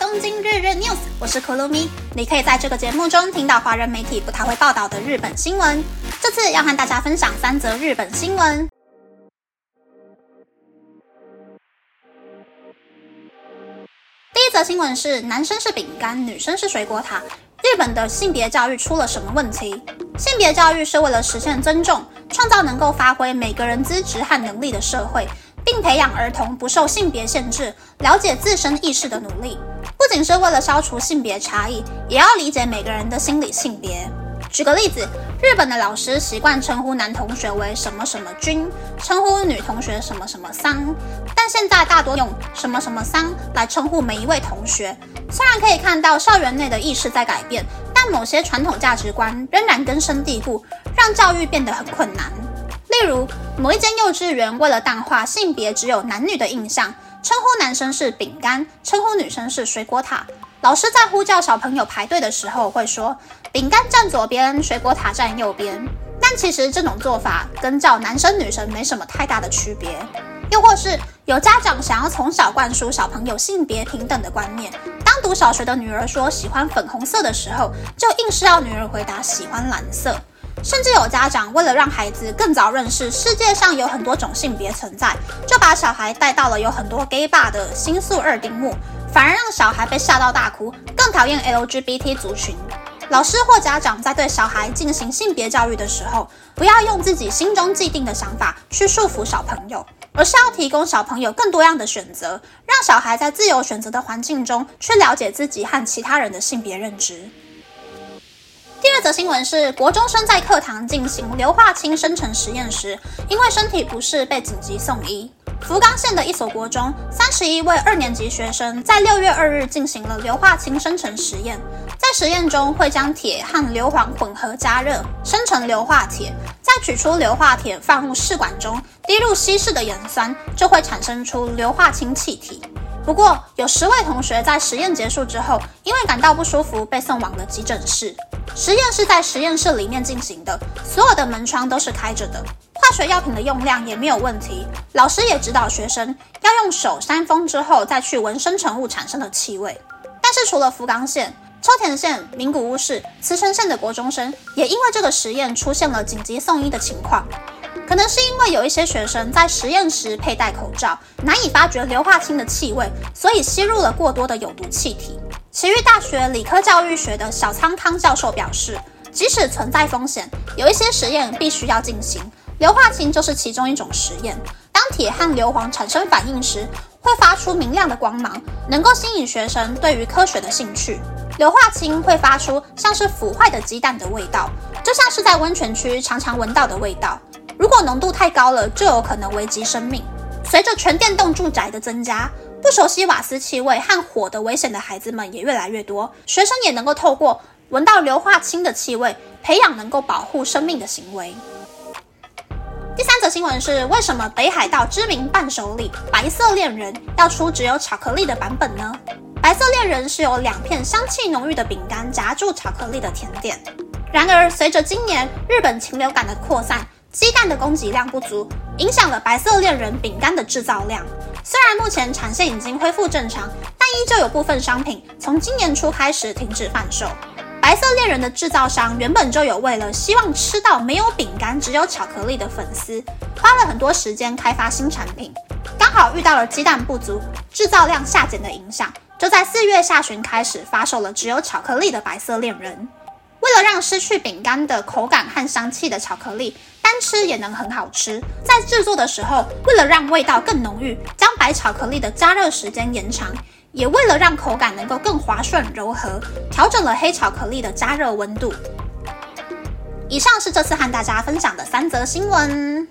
东京日日 news，我是可露咪。你可以在这个节目中听到华人媒体不太会报道的日本新闻。这次要和大家分享三则日本新闻。第一则新闻是：男生是饼干，女生是水果塔。日本的性别教育出了什么问题？性别教育是为了实现尊重，创造能够发挥每个人资质和能力的社会，并培养儿童不受性别限制、了解自身意识的努力。不仅是为了消除性别差异，也要理解每个人的心理性别。举个例子，日本的老师习惯称呼男同学为什么什么君，称呼女同学什么什么桑，但现在大多用什么什么桑来称呼每一位同学。虽然可以看到校园内的意识在改变，但某些传统价值观仍然根深蒂固，让教育变得很困难。例如，某一间幼稚园为了淡化性别只有男女的印象，称呼男生是饼干，称呼女生是水果塔。老师在呼叫小朋友排队的时候，会说饼干站左边，水果塔站右边。但其实这种做法跟叫男生女生没什么太大的区别。又或是有家长想要从小灌输小朋友性别平等的观念，当读小学的女儿说喜欢粉红色的时候，就硬是要女儿回答喜欢蓝色。甚至有家长为了让孩子更早认识世界上有很多种性别存在，就把小孩带到了有很多 gay bar 的新宿二丁目，反而让小孩被吓到大哭，更讨厌 LGBT 族群。老师或家长在对小孩进行性别教育的时候，不要用自己心中既定的想法去束缚小朋友，而是要提供小朋友更多样的选择，让小孩在自由选择的环境中去了解自己和其他人的性别认知。第二则新闻是，国中生在课堂进行硫化氢生成实验时，因为身体不适被紧急送医。福冈县的一所国中，三十一位二年级学生在六月二日进行了硫化氢生成实验。在实验中，会将铁和硫磺混合加热，生成硫化铁，再取出硫化铁放入试管中，滴入稀释的盐酸，就会产生出硫化氢气体。不过，有十位同学在实验结束之后，因为感到不舒服，被送往了急诊室。实验是在实验室里面进行的，所有的门窗都是开着的，化学药品的用量也没有问题。老师也指导学生要用手扇风之后再去闻生成物产生的气味。但是除了福冈县、秋田县、名古屋市、茨城县的国中生，也因为这个实验出现了紧急送医的情况。可能是因为有一些学生在实验时佩戴口罩，难以发觉硫化氢的气味，所以吸入了过多的有毒气体。奇遇大学理科教育学的小仓康教授表示，即使存在风险，有一些实验必须要进行。硫化氢就是其中一种实验。当铁和硫磺产生反应时，会发出明亮的光芒，能够吸引学生对于科学的兴趣。硫化氢会发出像是腐坏的鸡蛋的味道，就像是在温泉区常常闻到的味道。如果浓度太高了，就有可能危及生命。随着全电动住宅的增加，不熟悉瓦斯气味和火的危险的孩子们也越来越多，学生也能够透过闻到硫化氢的气味，培养能够保护生命的行为。第三则新闻是：为什么北海道知名伴手礼“白色恋人”要出只有巧克力的版本呢？白色恋人是由两片香气浓郁的饼干夹住巧克力的甜点。然而，随着今年日本禽流感的扩散，鸡蛋的供给量不足，影响了白色恋人饼干的制造量。虽然目前产线已经恢复正常，但依旧有部分商品从今年初开始停止贩售。白色恋人的制造商原本就有为了希望吃到没有饼干只有巧克力的粉丝，花了很多时间开发新产品，刚好遇到了鸡蛋不足、制造量下减的影响，就在四月下旬开始发售了只有巧克力的白色恋人。为了让失去饼干的口感和香气的巧克力单吃也能很好吃，在制作的时候，为了让味道更浓郁，将白巧克力的加热时间延长，也为了让口感能够更滑顺柔和，调整了黑巧克力的加热温度。以上是这次和大家分享的三则新闻。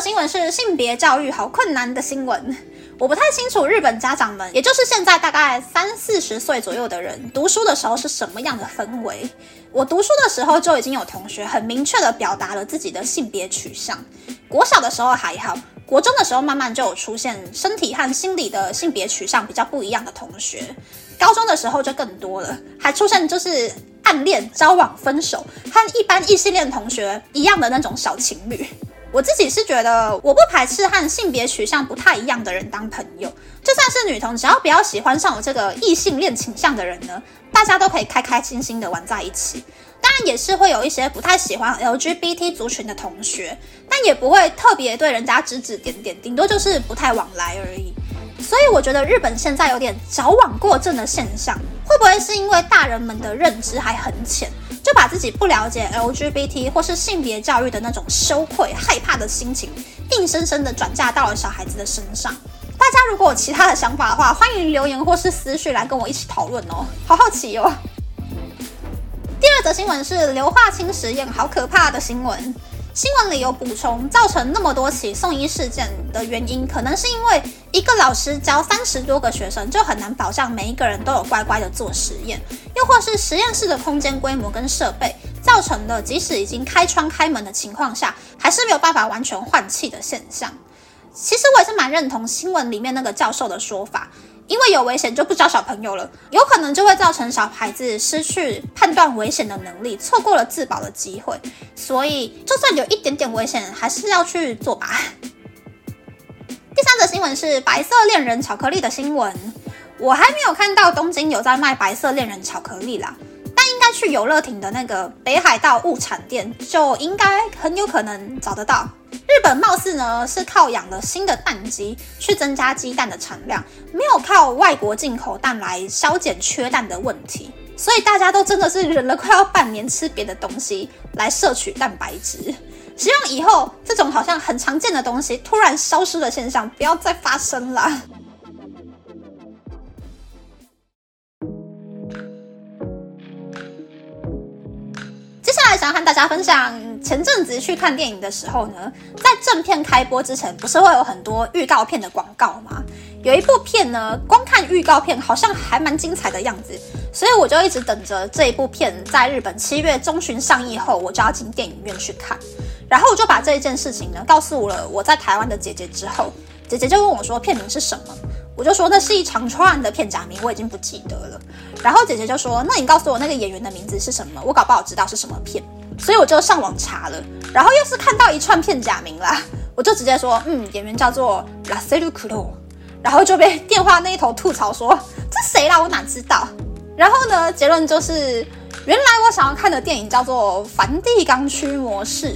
新闻是性别教育好困难的新闻，我不太清楚日本家长们，也就是现在大概三四十岁左右的人读书的时候是什么样的氛围。我读书的时候就已经有同学很明确的表达了自己的性别取向。国小的时候还好，国中的时候慢慢就有出现身体和心理的性别取向比较不一样的同学。高中的时候就更多了，还出现就是暗恋、交往、分手，和一般异性恋同学一样的那种小情侣。我自己是觉得，我不排斥和性别取向不太一样的人当朋友，就算是女同，只要不要喜欢上我这个异性恋倾向的人呢，大家都可以开开心心的玩在一起。当然也是会有一些不太喜欢 LGBT 族群的同学，但也不会特别对人家指指点点，顶多就是不太往来而已。所以我觉得日本现在有点矫枉过正的现象，会不会是因为大人们的认知还很浅，就把自己不了解 LGBT 或是性别教育的那种羞愧、害怕的心情，硬生生的转嫁到了小孩子的身上？大家如果有其他的想法的话，欢迎留言或是私讯来跟我一起讨论哦，好好奇哦。第二则新闻是硫化氢实验，好可怕的新闻。新闻里有补充，造成那么多起送医事件的原因，可能是因为一个老师教三十多个学生，就很难保障每一个人都有乖乖的做实验，又或是实验室的空间规模跟设备，造成的即使已经开窗开门的情况下，还是没有办法完全换气的现象。其实我也是蛮认同新闻里面那个教授的说法。因为有危险就不教小朋友了，有可能就会造成小孩子失去判断危险的能力，错过了自保的机会。所以，就算有一点点危险，还是要去做吧。第三则新闻是白色恋人巧克力的新闻，我还没有看到东京有在卖白色恋人巧克力啦，但应该去游乐亭的那个北海道物产店，就应该很有可能找得到。日本貌似呢是靠养了新的蛋鸡去增加鸡蛋的产量，没有靠外国进口蛋来消减缺蛋的问题，所以大家都真的是忍了快要半年吃别的东西来摄取蛋白质。希望以后这种好像很常见的东西突然消失的现象不要再发生了。接下来想和大家分享，前阵子去看电影的时候呢，在正片开播之前，不是会有很多预告片的广告吗？有一部片呢，光看预告片好像还蛮精彩的样子，所以我就一直等着这一部片在日本七月中旬上映后，我就要进电影院去看。然后我就把这一件事情呢告诉了我在台湾的姐姐之后，姐姐就问我说片名是什么，我就说那是一长串的片假名，我已经不记得了。然后姐姐就说：“那你告诉我那个演员的名字是什么？我搞不好知道是什么片。”所以我就上网查了，然后又是看到一串片假名啦，我就直接说：“嗯，演员叫做拉塞鲁库洛。”然后就被电话那一头吐槽说：“这谁啦？我哪知道？”然后呢，结论就是，原来我想要看的电影叫做《梵蒂冈区模式》，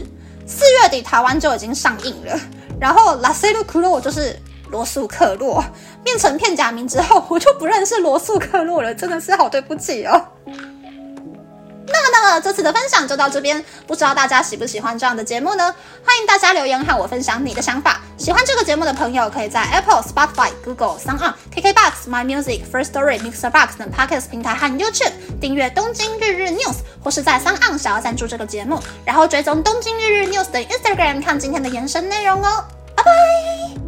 四月底台湾就已经上映了。然后拉塞鲁库洛就是。罗素克洛变成片假名之后，我就不认识罗素克洛了，真的是好对不起哦。那，这次的分享就到这边，不知道大家喜不喜欢这样的节目呢？欢迎大家留言和我分享你的想法。喜欢这个节目的朋友，可以在 Apple、Spotify、Google、s o n KKBox、My Music、First Story、Mixer Box 等 Podcast 平台和 YouTube 订阅《东京日日 News》，或是在 s o n 想要赞助这个节目，然后追踪《东京日日 News》的 Instagram 看今天的延伸内容哦。拜拜。